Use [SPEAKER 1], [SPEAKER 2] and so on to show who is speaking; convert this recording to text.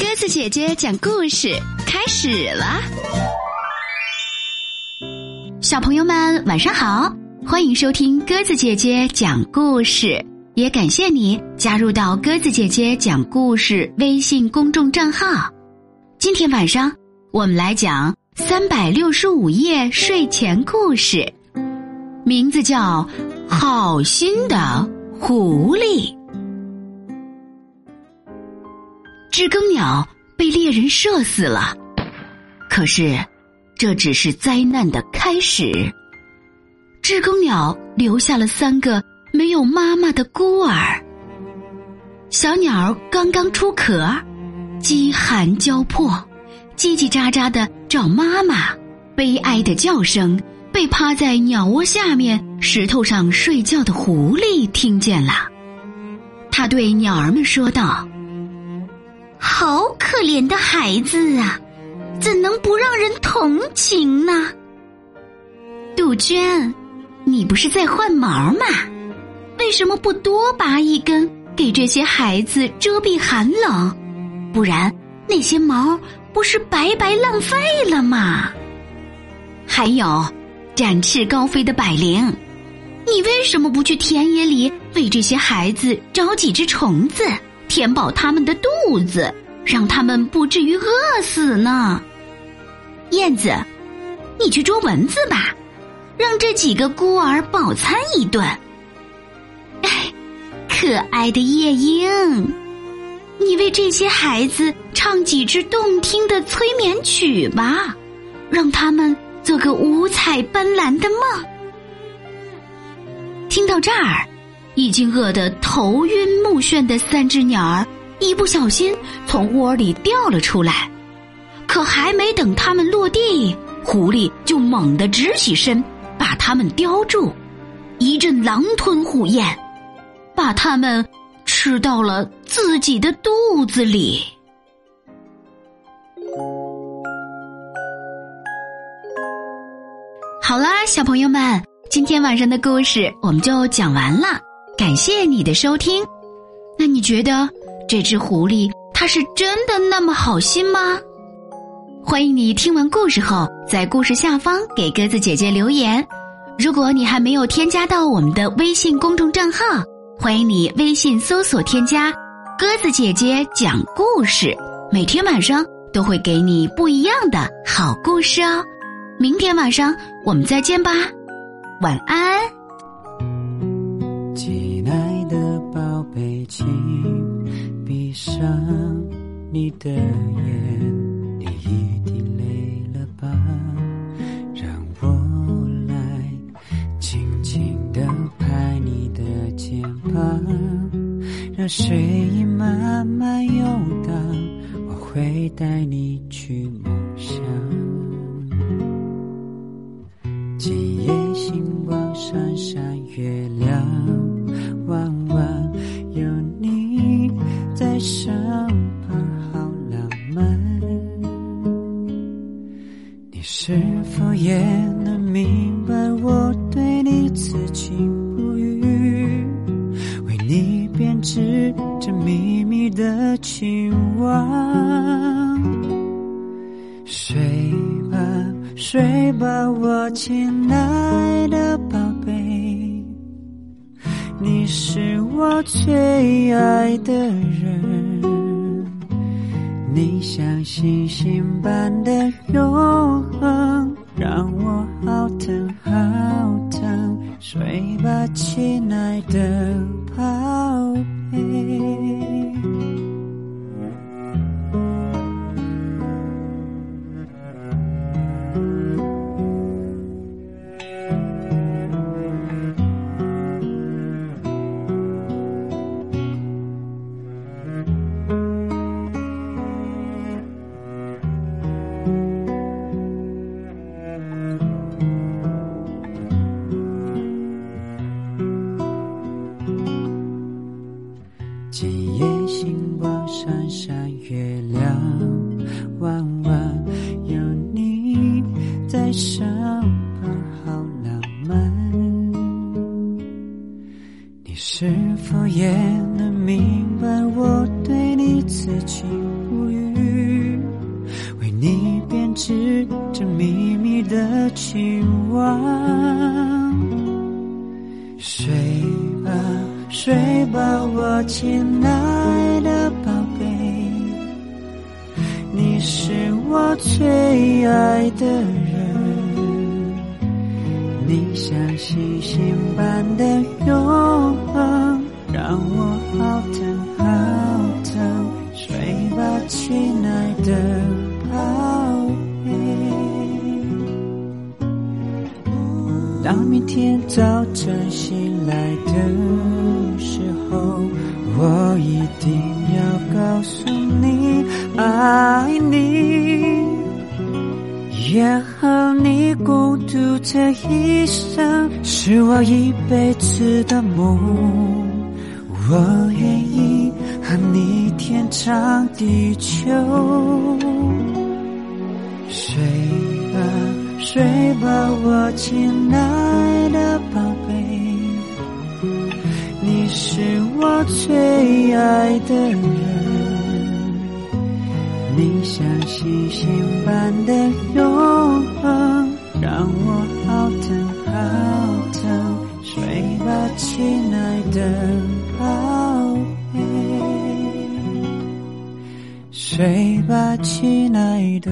[SPEAKER 1] 鸽子姐姐讲故事开始了，小朋友们晚上好，欢迎收听鸽子姐姐讲故事，也感谢你加入到鸽子姐姐讲故事微信公众账号。今天晚上我们来讲三百六十五页睡前故事，名字叫《好心的狐狸》。知更鸟被猎人射死了，可是这只是灾难的开始。知更鸟留下了三个没有妈妈的孤儿。小鸟刚刚出壳，饥寒交迫，叽叽喳喳的找妈妈，悲哀的叫声被趴在鸟窝下面石头上睡觉的狐狸听见了。他对鸟儿们说道。好可怜的孩子啊，怎能不让人同情呢？杜鹃，你不是在换毛吗？为什么不多拔一根给这些孩子遮蔽寒冷？不然那些毛不是白白浪费了吗？还有，展翅高飞的百灵，你为什么不去田野里为这些孩子找几只虫子？填饱他们的肚子，让他们不至于饿死呢。燕子，你去捉蚊子吧，让这几个孤儿饱餐一顿。哎，可爱的夜莺，你为这些孩子唱几支动听的催眠曲吧，让他们做个五彩斑斓的梦。听到这儿。已经饿得头晕目眩的三只鸟儿，一不小心从窝里掉了出来。可还没等它们落地，狐狸就猛地直起身，把它们叼住，一阵狼吞虎咽，把它们吃到了自己的肚子里。好啦，小朋友们，今天晚上的故事我们就讲完了。感谢你的收听，那你觉得这只狐狸它是真的那么好心吗？欢迎你听完故事后在故事下方给鸽子姐姐留言。如果你还没有添加到我们的微信公众账号，欢迎你微信搜索添加“鸽子姐姐讲故事”，每天晚上都会给你不一样的好故事哦。明天晚上我们再见吧，晚安。
[SPEAKER 2] 请闭上你的眼，你一定累了吧？让我来轻轻地拍你的肩膀，让睡意慢慢游荡，我会带你去梦乡。今夜星光闪闪，月亮弯弯是否也能明白我对你此情不渝？为你编织着秘密的情网。睡吧，睡吧，我亲爱的宝贝，你是我最爱的人。你像星星般的永恒，让我好疼好疼。睡吧，亲爱的在上班好浪漫你是否也能明白我对你此情不渝为你编织着秘密的情网睡吧睡吧我亲爱你是我最爱的人，你像星星般的永恒，让我好疼好疼。睡吧，亲爱的宝贝。当明天早晨醒来的时候，我一定要告诉你爱你。也和你共度这一生，是我一辈子的梦。我愿意和你天长地久。睡吧，睡吧，我亲爱的宝我最爱的人，你像星星般的永恒，让我好疼好疼。睡吧，亲爱的宝贝，睡吧，亲爱的。